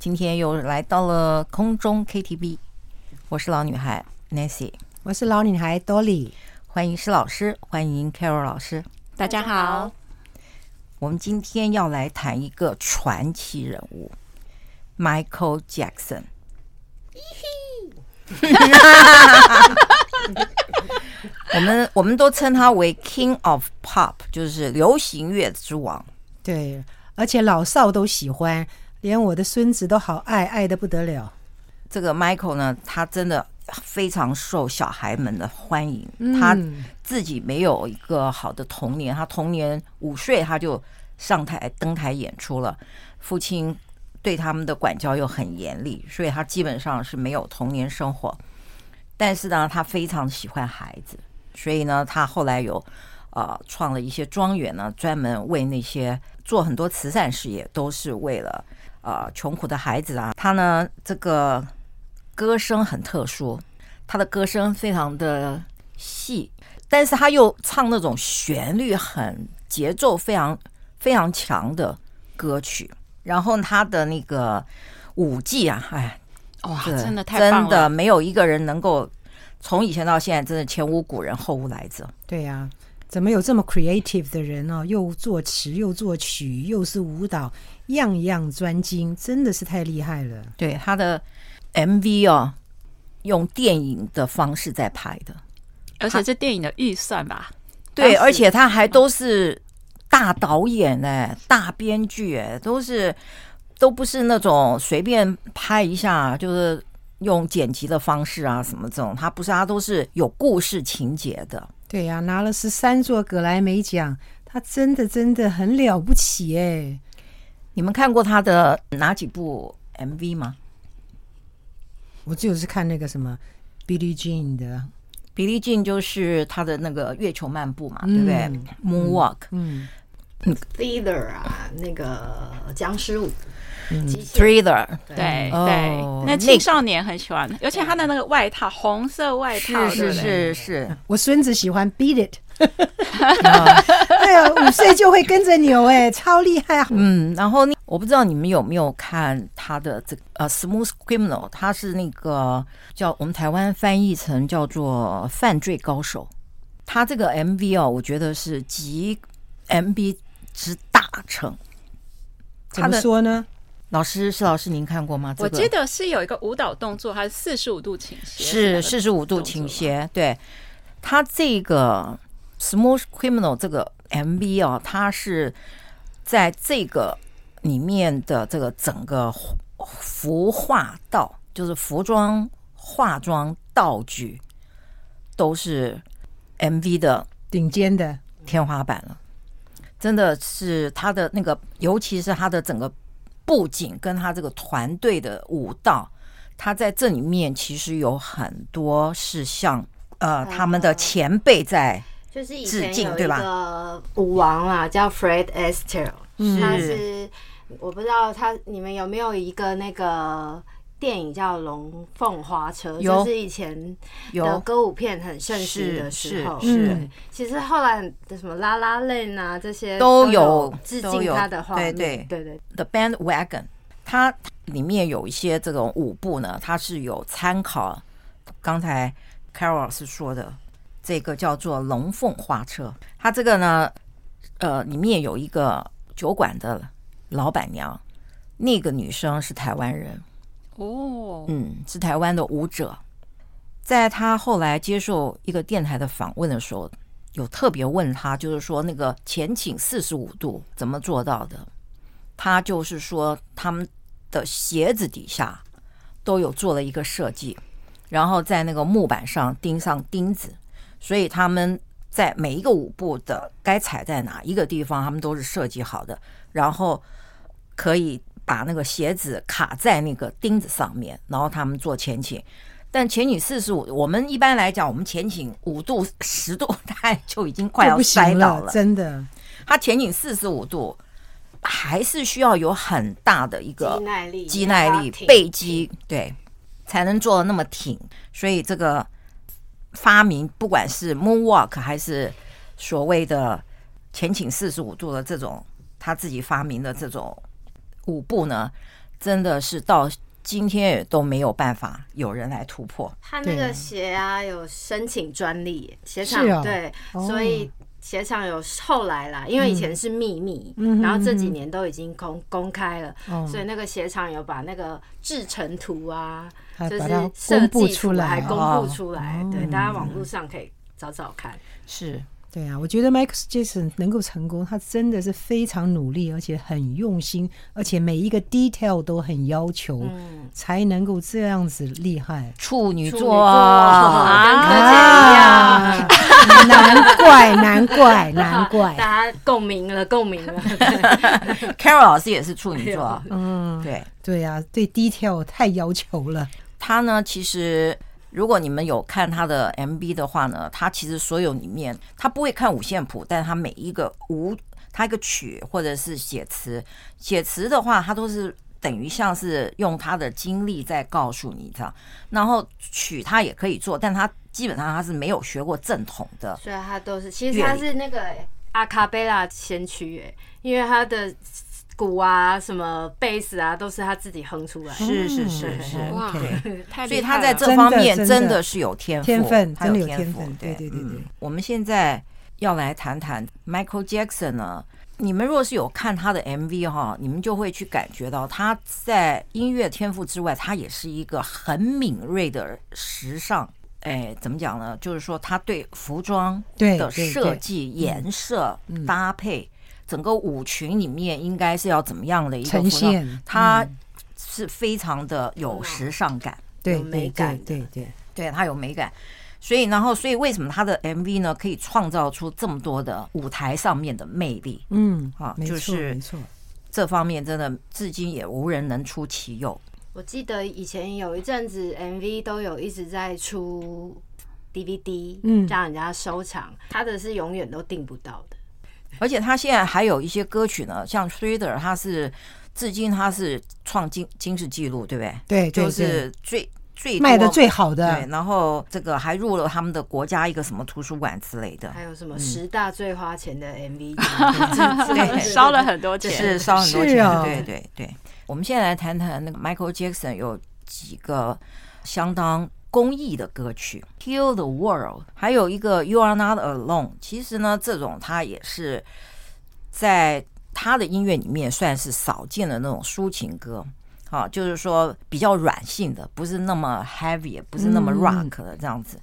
今天又来到了空中 KTV，我是老女孩 Nancy，我是老女孩 Dolly，欢迎施老师，欢迎 Carol 老师，大家好。我们今天要来谈一个传奇人物 Michael Jackson。我们我们都称他为 King of Pop，就是流行乐之王。对，而且老少都喜欢。连我的孙子都好爱，爱的不得了。这个 Michael 呢，他真的非常受小孩们的欢迎。他自己没有一个好的童年，他童年五岁他就上台登台演出了，父亲对他们的管教又很严厉，所以他基本上是没有童年生活。但是呢，他非常喜欢孩子，所以呢，他后来有呃创了一些庄园呢，专门为那些做很多慈善事业，都是为了。呃，穷苦的孩子啊，他呢，这个歌声很特殊，他的歌声非常的细，但是他又唱那种旋律很节奏非常非常强的歌曲，然后他的那个舞技啊，哎，哇，真的太棒了，真的没有一个人能够从以前到现在，真的前无古人后无来者。对呀。怎么有这么 creative 的人哦？又作词又作曲，又是舞蹈，样样专精，真的是太厉害了。对，他的 MV 哦，用电影的方式在拍的，而且这电影的预算吧？对，而且他还都是大导演哎，大编剧哎，都是都不是那种随便拍一下，就是用剪辑的方式啊什么这种，他不是，他都是有故事情节的。对呀、啊，拿了十三座格莱美奖，他真的真的很了不起哎！你们看过他的哪几部 MV 吗？我就是看那个什么 Billie Jean 的，Billie Jean 就是他的那个月球漫步嘛，嗯、对不对？Moonwalk，嗯，Thriller 啊，那个僵尸舞。Thriller，对对，那青少年很喜欢，尤其他的那个外套，红色外套，是是是是，我孙子喜欢 Beat It，对啊，五岁就会跟着扭，哎，超厉害。啊嗯，然后我不知道你们有没有看他的这个呃《Smooth Criminal》，他是那个叫我们台湾翻译成叫做犯罪高手，他这个 MV 哦，我觉得是集 MV 之大成。怎么说呢？老师，施老师，您看过吗？这个、我记得是有一个舞蹈动作，还是四十五度倾斜？是四十五度倾斜。对，他这个 Smooth Criminal 这个 MV 啊，它是在这个里面的这个整个服化道，就是服装、化妆、道具，都是 MV 的顶尖的天花板了。真的是他的那个，尤其是他的整个。布景跟他这个团队的舞蹈，他在这里面其实有很多是像呃他们的前辈在就是致敬，对吧？舞王啊，叫 Fred Astaire，他是我不知道他你们有没有一个那个。电影叫《龙凤花车》，就是以前的歌舞片很盛行的时候。是，其实后来的什么《La La Land》啊，这些都有致敬他的画面。对对对对，《The Bandwagon》它里面有一些这种舞步呢，它是有参考刚才 Carol 老师说的这个叫做《龙凤花车》。它这个呢，呃，里面有一个酒馆的老板娘，那个女生是台湾人。哦，嗯，是台湾的舞者。在他后来接受一个电台的访问的时候，有特别问他，就是说那个前倾四十五度怎么做到的？他就是说他们的鞋子底下都有做了一个设计，然后在那个木板上钉上钉子，所以他们在每一个舞步的该踩在哪一个地方，他们都是设计好的，然后可以把那个鞋子卡在那个钉子上面，然后他们做前倾。但前倾四十五，我们一般来讲，我们前倾五度、十度，大概就已经快要摔倒了。真的，他前倾四十五度，还是需要有很大的一个肌耐力、肌耐力、背肌，对，才能做的那么挺。所以这个发明，不管是 moonwalk 还是所谓的前倾四十五度的这种他自己发明的这种舞步呢，真的是到。今天也都没有办法有人来突破。他那个鞋啊，有申请专利，鞋厂对，所以鞋厂有后来啦，因为以前是秘密，然后这几年都已经公公开了，所以那个鞋厂有把那个制成图啊，就是设计出来，还公布出来，对，大家网络上可以找找看，是。对啊，我觉得 Michael Jackson 能够成功，他真的是非常努力，而且很用心，而且每一个 detail 都很要求，嗯、才能够这样子厉害。处女座，跟柯洁一样，难怪，难怪，难怪，大家共鸣了，共鸣了。Carol 老师也是处女座，嗯，对，对呀、啊，对 detail 太要求了。他呢，其实。如果你们有看他的 MV 的话呢，他其实所有里面他不会看五线谱，但是他每一个舞，他一个曲或者是写词，写词的话，他都是等于像是用他的经历在告诉你这样。然后曲他也可以做，但他基本上他是没有学过正统的，所以他都是其实他是那个阿卡贝拉先驱哎，因为他的。鼓啊，什么贝斯啊，都是他自己哼出来的。是是是是，哇，对，所以他在这方面真的是有天赋，天分，他有天赋。对对对对。我们现在要来谈谈 Michael Jackson 呢。你们若是有看他的 MV 哈，你们就会去感觉到他在音乐天赋之外，他也是一个很敏锐的时尚。哎，怎么讲呢？就是说他对服装的设计、颜色搭配。整个舞群里面应该是要怎么样的一个呈现？它是非常的有时尚感，对，美感，对对对，它有美感。所以，然后，所以为什么他的 MV 呢可以创造出这么多的舞台上面的魅力？嗯，啊，就是没错，这方面真的至今也无人能出其右。我记得以前有一阵子 MV 都有一直在出 DVD，嗯，让人家收藏，他的是永远都订不到的。而且他现在还有一些歌曲呢，像 Thriller，他是至今他是创金金氏纪录，对不对？对，就是最最卖的最好的。对，然后这个还入了他们的国家一个什么图书馆之类的。还有什么十大最花钱的 MV？对，烧了很多钱，是烧很多钱。对对对。我们现在来谈谈那个 Michael Jackson 有几个相当。公益的歌曲《Heal the World》，还有一个《You Are Not Alone》。其实呢，这种他也是在他的音乐里面算是少见的那种抒情歌，啊，就是说比较软性的，不是那么 heavy，也不是那么 rock 的这样子。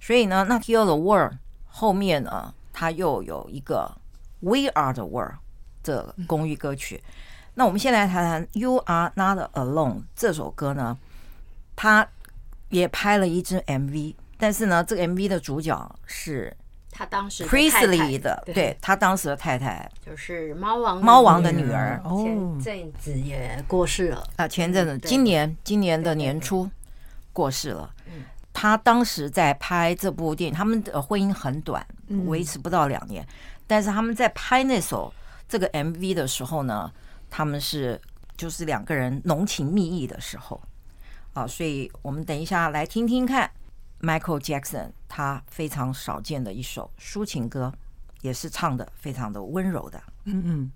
所以呢，那《Heal the World》后面呢，他又有一个《We Are the World》这个公益歌曲。那我们先来谈谈《You Are Not Alone》这首歌呢，它。也拍了一支 MV，但是呢，这个 MV 的主角是他当时 Presley 的，对，他当时的太太。就是猫王猫王的女儿，前阵子也过世了。啊，前阵子今年今年的年初过世了。他当时在拍这部电影，他们的婚姻很短，维持不到两年，但是他们在拍那首这个 MV 的时候呢，他们是就是两个人浓情蜜意的时候。啊，所以我们等一下来听听看，Michael Jackson 他非常少见的一首抒情歌，也是唱的非常的温柔的。嗯嗯。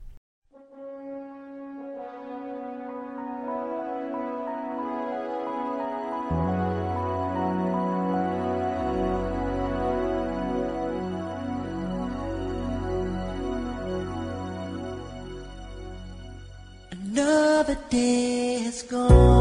Another day is gone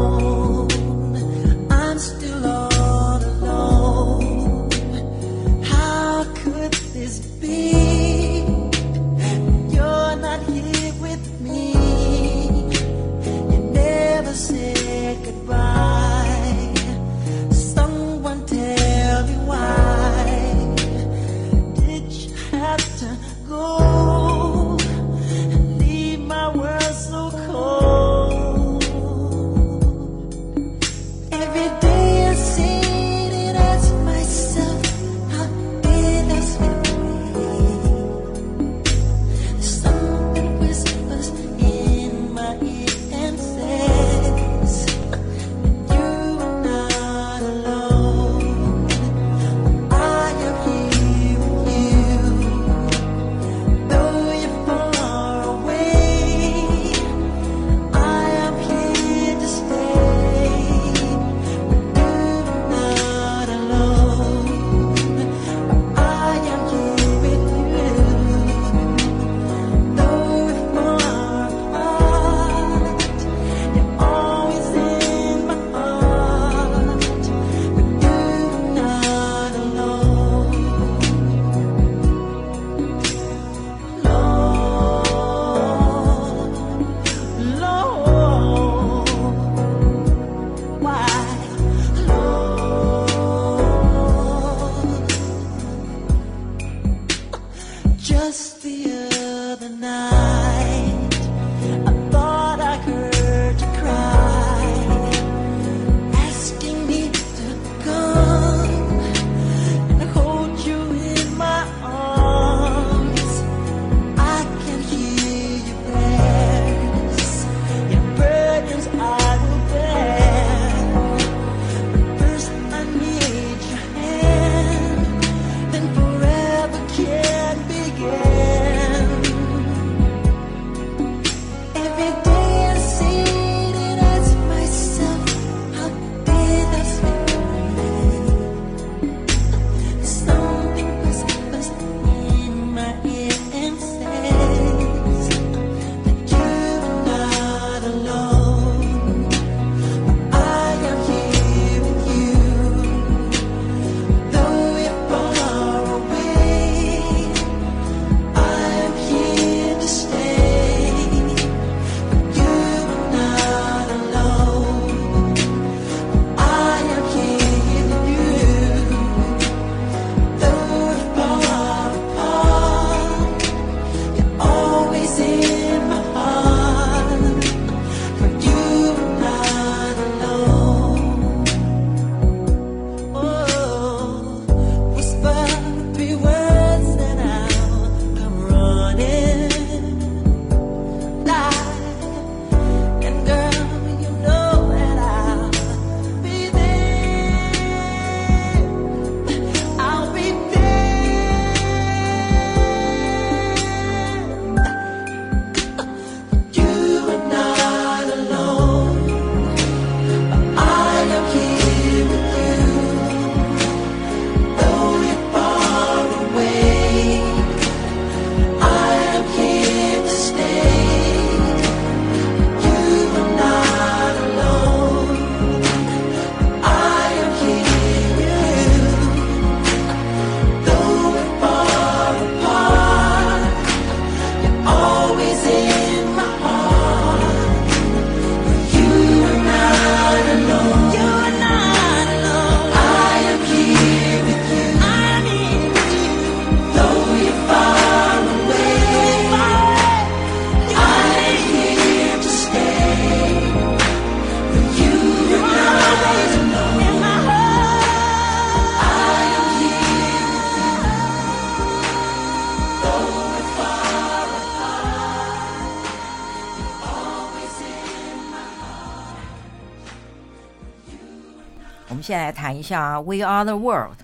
谈一下《We Are the World》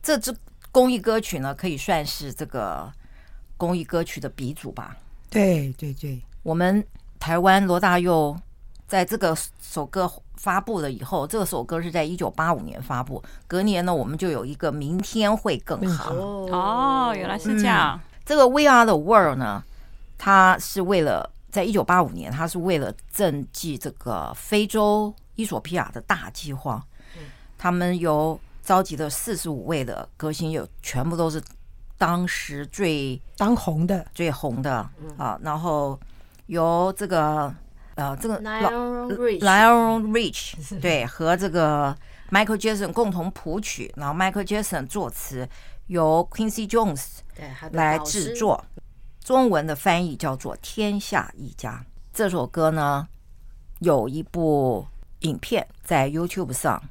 这支公益歌曲呢，可以算是这个公益歌曲的鼻祖吧？对对对，我们台湾罗大佑在这个首歌发布了以后，这首歌是在一九八五年发布，隔年呢，我们就有一个明天会更好。哦，原来是这样。嗯，这个《We Are the World》呢，它是为了在一九八五年，它是为了赈济这个非洲伊索比亚的大饥荒。他们由召集的四十五位的歌星，有全部都是当时最当红的、最红的啊。然后由这个呃，这个 Rich Lionel Rich 对，和这个 Michael Jackson 共同谱曲，然后 Michael Jackson 作词，由 Quincy Jones 来制作，中文的翻译叫做《天下一家》。这首歌呢，有一部影片在 YouTube 上，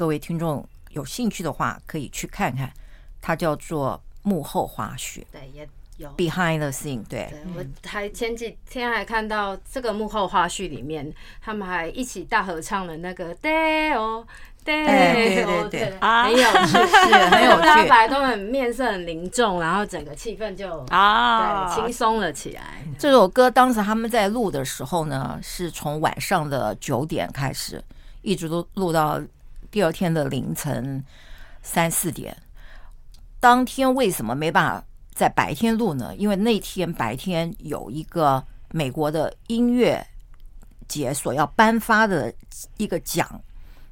各位听众有兴趣的话可以去看看，它叫做幕后花絮。对，也有。Behind the scene，对，对，我还前几天还看到这个幕后花絮里面，他们还一起大合唱了那个 Day-O Day-O，对，很有趣，很有趣。他本来都很面色很凝重，然后整个气氛就啊，对，轻松了起来。这首歌当时他们在录的时候呢，是从晚上的九点开始，一直都录到第二天的凌晨三四点。当天为什么没办法？在白天录呢，因为那天白天有一个美国的音乐节所要颁发的一个奖，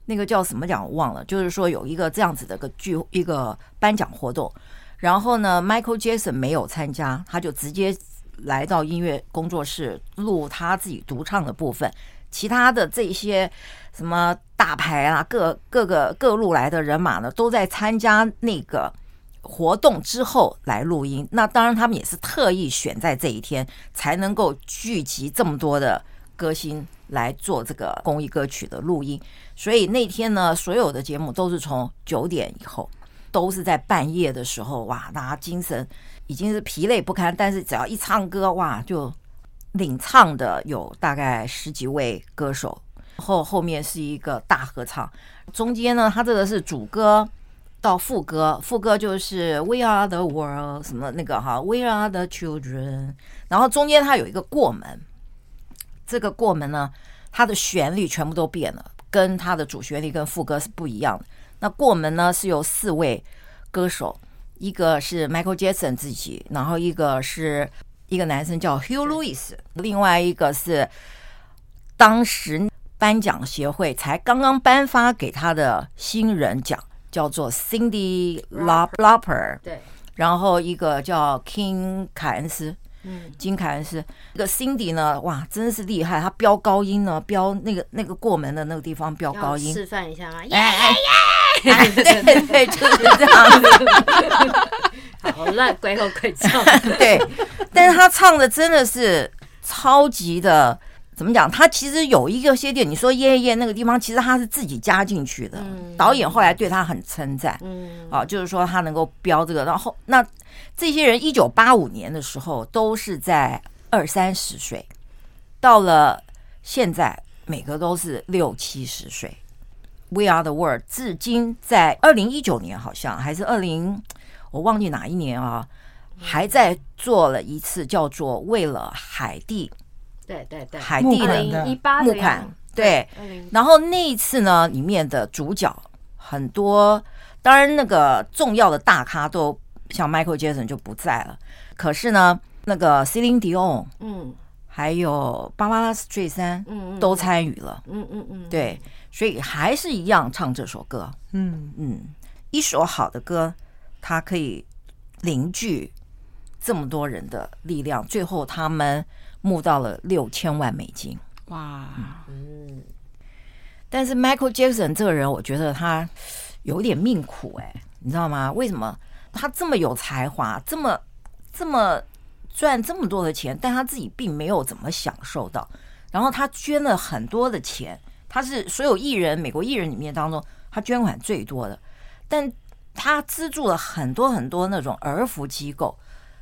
那个叫什么奖我忘了，就是说有一个这样子的个剧一个颁奖活动。然后呢，Michael Jackson 没有参加，他就直接来到音乐工作室录他自己独唱的部分，其他的这些什么大牌啊，各各个各路来的人马呢，都在参加那个。活动之后来录音，那当然他们也是特意选在这一天才能够聚集这么多的歌星来做这个公益歌曲的录音。所以那天呢，所有的节目都是从九点以后，都是在半夜的时候，哇，大家精神已经是疲累不堪，但是只要一唱歌，哇，就领唱的有大概十几位歌手，后后面是一个大合唱，中间呢，他这个是主歌。到副歌，副歌就是 We are the world 什么那个哈，We are the children。然后中间它有一个过门，这个过门呢，它的旋律全部都变了，跟它的主旋律跟副歌是不一样的。那过门呢是由四位歌手，一个是 Michael Jackson 自己，然后一个是一个男生叫 Hugh Lewis，另外一个是当时颁奖协会才刚刚颁发给他的新人奖。叫做 Cindy Lauper，对，然后一个叫 King 凯恩斯，嗯，金凯恩斯，这个 Cindy 呢，哇，真是厉害，他飙高音呢，飙那个那个过门的那个地方飙高音，示范一下吗？耶耶，对对，就是这样子，好烂，鬼吼鬼叫，对，但是他唱的真的是超级的。怎么讲？他其实有一个些点，你说耶耶那个地方，其实他是自己加进去的。导演后来对他很称赞，嗯，啊，就是说他能够标这个。然后那这些人一九八五年的时候都是在二三十岁，到了现在每个都是六七十岁。We Are the World 至今在二零一九年好像还是二零，我忘记哪一年啊，还在做了一次叫做为了海地。对对对，海地的募款，对。然后那一次呢，里面的主角很多，当然那个重要的大咖都像 Michael Jackson 就不在了。可是呢，那个 Celine Dion，嗯，还有芭芭拉史翠珊，嗯都参与了，嗯嗯嗯，对，所以还是一样唱这首歌，嗯嗯，一首好的歌，它可以凝聚这么多人的力量，最后他们。募到了六千万美金，哇，嗯，但是 Michael Jackson 这个人，我觉得他有点命苦哎，你知道吗？为什么他这么有才华，这么这么赚这么多的钱，但他自己并没有怎么享受到。然后他捐了很多的钱，他是所有艺人，美国艺人里面当中，他捐款最多的。但他资助了很多很多那种儿福机构，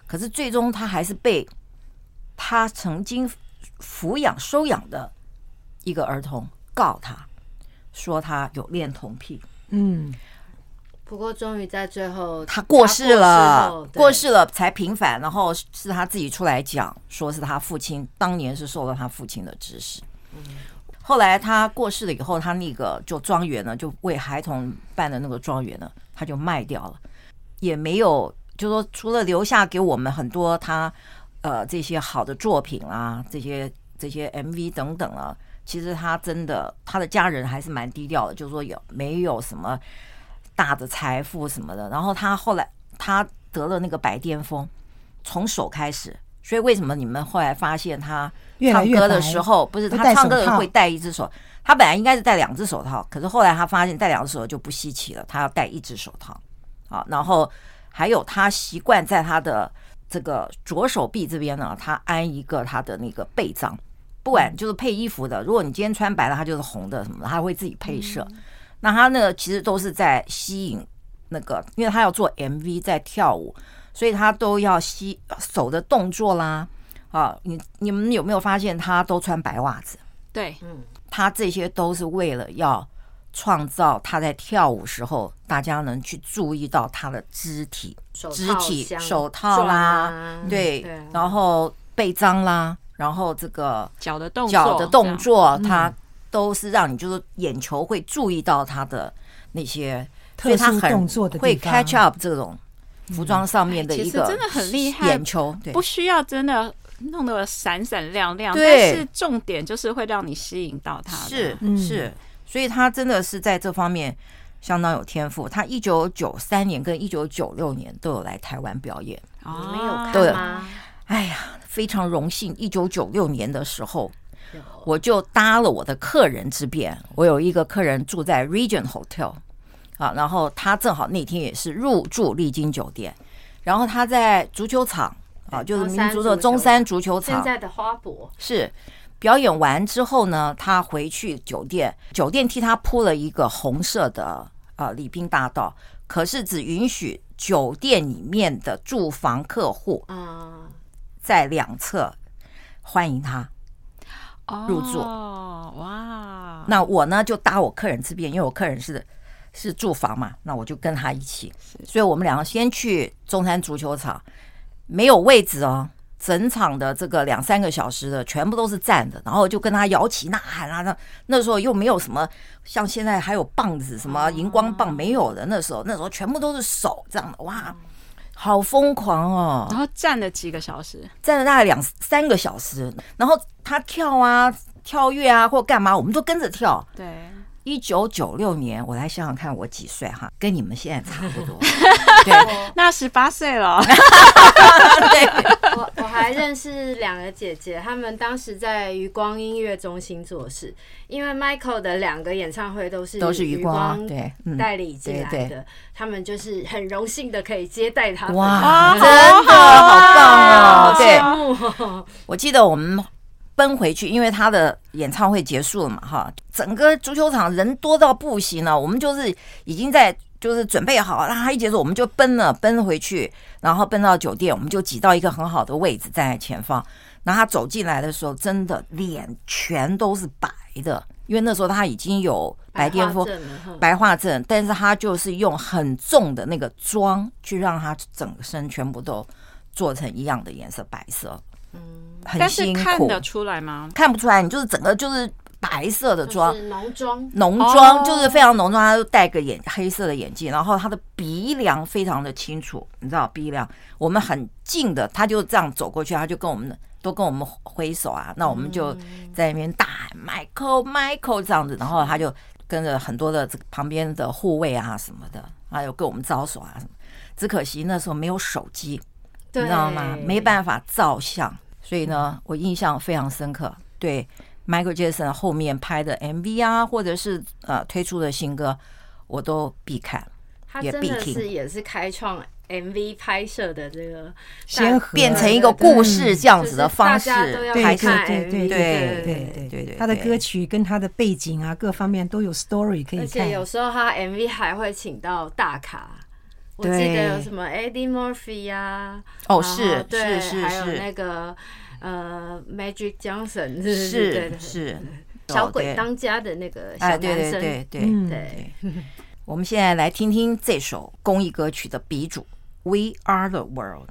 可是最终他还是被。他曾经抚养收养的一个儿童告他，说他有恋童癖。嗯，不过终于在最后他过世了，过世了才平反。然后是他自己出来讲，说是他父亲当年是受了他父亲的指使。后来他过世了以后，他那个就庄园呢，就为孩童办的那个庄园呢，他就卖掉了，也没有，就说除了留下给我们很多他。呃，这些好的作品啊，这些这些 MV 等等啊，其实他真的，他的家人还是蛮低调的，就说有没有什么大的财富什么的。然后他后来他得了那个白癜风，从手开始所以为什么你们后来发现他唱歌的时候，不是他唱歌的时候会戴一只手？他本来应该是戴两只手套，可是后来他发现戴两只手就不稀奇了，他要戴一只手套。好，然后还有他习惯在他的这个左手臂这边呢，他安一个他的那个背章，不管就是配衣服的，如果你今天穿白的，他就是红的什么的，他会自己配色。那他那个其实都是在吸引那个，因为他要做 MV 在跳舞，所以他都要吸手的动作啦。啊，你你们有没有发现他都穿白袜子？对，嗯，他这些都是为了要创造他在跳舞时候，大家能去注意到他的肢体、肢体手套啦，对，然后背章啦，然后这个脚的动脚的动作，他都是让你就是眼球会注意到他的那些特殊动作的会 catch up 这种服装上面的一个真的很厉害，眼球不需要真的。弄得闪闪亮亮，但是重点就是会让你吸引到他。是是，所以他真的是在这方面相当有天赋。他一九九三年跟一九九六年都有来台湾表演。哦，没有看吗？哎呀，非常荣幸。一九九六年的时候，我就搭了我的客人之便。我有一个客人住在 Region Hotel 啊，然后他正好那天也是入住丽晶酒店，然后他在足球场。啊，就是民族的中山足球场，现在的花博是表演完之后呢，他回去酒店，酒店替他铺了一个红色的啊礼宾大道，可是只允许酒店里面的住房客户啊在两侧欢迎他入住。哦，哇！那我呢就搭我客人这边，因为我客人是是住房嘛，那我就跟他一起，所以我们两个先去中山足球场。没有位置哦，整场的这个两三个小时的全部都是站的，然后就跟他摇旗呐喊啊。那那时候又没有什么像现在还有棒子，什么荧光棒没有的。那时候那时候全部都是手这样的，哇，好疯狂哦！然后站了几个小时，站了大概两三个小时，然后他跳啊、跳跃啊或干嘛，我们都跟着跳。对。一九九六年，我来想想看，我几岁哈？跟你们现在差不多。对，那十八岁了。对，我我还认识两个姐姐，她们当时在余光音乐中心做事，因为 Michael 的两个演唱会都是都是余光对代理进来的，他们就是很荣幸的可以接待他们。哇，真的好棒哦！对，我记得我们。奔回去，因为他的演唱会结束了嘛，哈，整个足球场人多到不行了。我们就是已经在就是准备好，让他一结束，我们就奔了，奔回去，然后奔到酒店，我们就挤到一个很好的位置站在前方。然后他走进来的时候，真的脸全都是白的，因为那时候他已经有白癜风、白化症，但是他就是用很重的那个妆去让他整个身全部都做成一样的颜色，白色。嗯，很辛苦，看得出来吗？看不出来，你就是整个就是白色的妆，浓妆，浓妆就是非常浓妆。他就戴个眼黑色的眼镜，然后他的鼻梁非常的清楚，你知道鼻梁，我们很近的，他就这样走过去，他就跟我们都跟我们挥手啊，那我们就在那边大喊 Michael Michael 这样子，然后他就跟着很多的这旁边的护卫啊什么的，还有跟我们招手啊什么。只可惜那时候没有手机，你知道吗？没办法照相。所以呢，我印象非常深刻。对，Michael Jackson 后面拍的 MV 啊，或者是呃推出的新歌，我都必看，也必听。是也是开创 MV 拍摄的这个先河，变成一个故事这样子的方式拍摄。对对对对对对对，他的歌曲跟他的背景啊，各方面都有 story 可以看。而且有时候他 MV 还会请到大咖，我记得有什么 Eddie Murphy 呀，哦是是是是，还有那个。呃，Magic Johnson 是是是小鬼当家的那个小男生，对对对对对。我们现在来听听这首公益歌曲的鼻祖，We Are the World。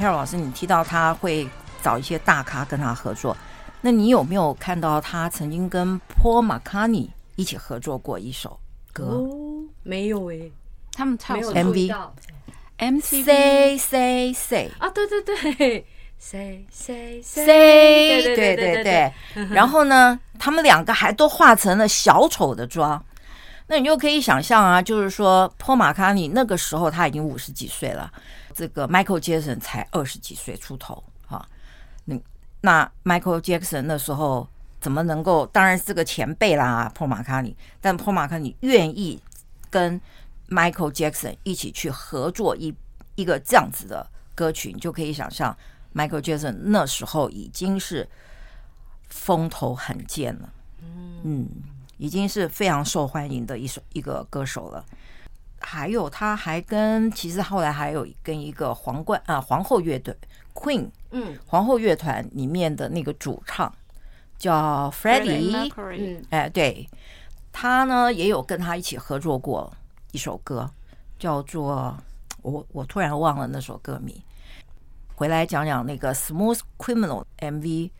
Carol 老师，你提到他会找一些大咖跟他合作，那你有没有看到他曾经跟 Paul McCartney 一起合作过一首歌？哦，没有诶、欸，他们唱 MV MCV Say Say Say 啊，对对对，Say Say Say，对对对对。然后呢，他们两个还都化成了小丑的妆。那你就可以想象啊，就是说，Paul McCartney 那个时候他已经五十几岁了，这个 Michael Jackson 才二十几岁出头哈、啊，那那 Michael Jackson 那时候怎么能够？当然是个前辈啦，破马卡尼，但破马卡尼愿意跟 Michael Jackson 一起去合作一一个这样子的歌曲，你就可以想象 Michael Jackson 那时候已经是风头很健了，嗯，已经是非常受欢迎的一首一个歌手了。还有他还跟其实后来还有跟一个皇冠啊皇后乐队 Queen 嗯。皇后乐团里面的那个主唱叫 Freddie 嗯。哎对，他呢也有跟他一起合作过一首歌叫做我我突然忘了那首歌名，回来讲讲那个 Smooth Criminal MV。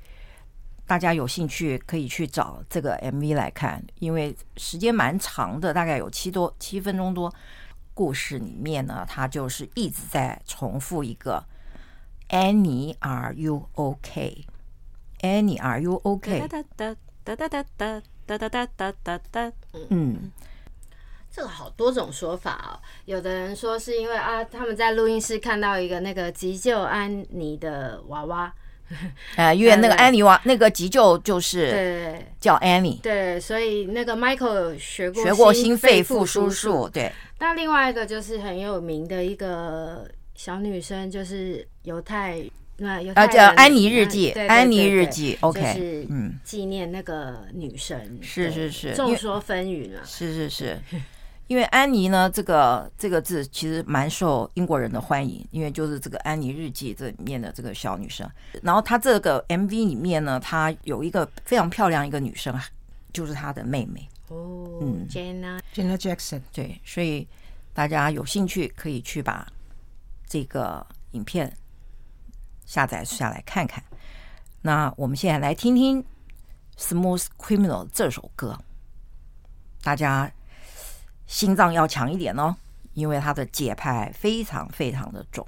大家有兴趣可以去找这个 MV 来看，因为时间蛮长的，大概有七多七分钟多。故事里面呢，他就是一直在重复一个 “Annie, are you OK? Annie, are you OK?” 哒哒哒哒哒哒哒哒哒哒哒哒。嗯，这个好多种说法哦。有的人说是因为啊，他们在录音室看到一个那个急救安妮的娃娃。呃，因为那个安妮娃，那个急救就是叫 Annie，对，所以那个 Michael 学过学过心肺复苏术，对。那另外一个就是很有名的一个小女生，就是犹太那犹太叫安妮日记，安妮日记，OK，是嗯，纪念那个女神，是是是，众说纷纭了，是是是。因为安妮呢，这个这个字其实蛮受英国人的欢迎，因为就是这个《安妮日记》这里面的这个小女生。然后她这个 MV 里面呢，她有一个非常漂亮一个女生，就是她的妹妹。哦，嗯，Jenna Jenna Jackson。对，所以大家有兴趣可以去把这个影片下载下来看看。那我们现在来听听《Smooth Criminal》这首歌，大家。心脏要强一点哦，因为它的节拍非常非常的重。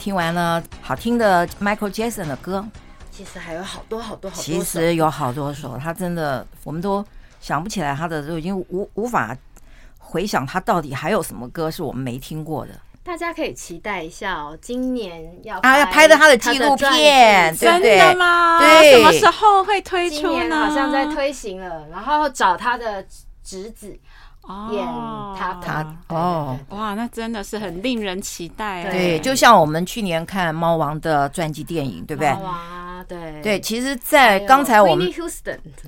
听完了好听的 Michael Jackson 的歌，其实还有好多好多好多。其实有好多首，他真的我们都想不起来，他的都已经无无法回想他到底还有什么歌是我们没听过的。大家可以期待一下哦，今年要啊要拍的他的纪录片，真的吗？对，什么时候会推出呢？好像在推行了，然后找他的侄子演他他哦，哇，那真的是很令人期待。对，就像我们去年看猫王的传记电影，对不对？猫王，对。对，其实，在刚才我们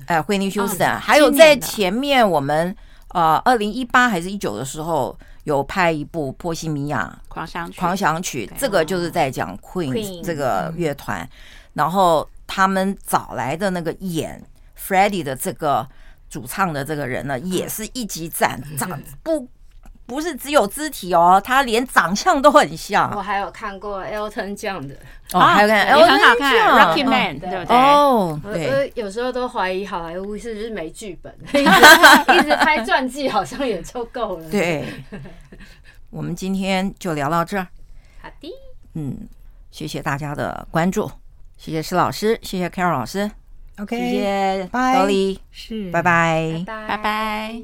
哎，惠妮休斯顿，还有在前面我们呃，二零一八还是一九的时候。有拍一部《波西米亚狂想曲》，狂想曲，这个就是在讲 Queen 这个乐团，然后他们找来的那个演 Freddie 的这个主唱的这个人呢，也是一级赞，长不不是只有肢体哦，他连长相都很像。我还有看过 Elton John 的哦，还有看，也很好看，Rocky Man，对不对？哦，我有时候都怀疑好莱坞是不是没剧本，一直拍传记好像也就够了。对，我们今天就聊到这儿。好的，嗯，谢谢大家的关注，谢谢施老师，谢谢 Carol 老师，OK，谢谢 Dolly，是，拜拜，拜拜。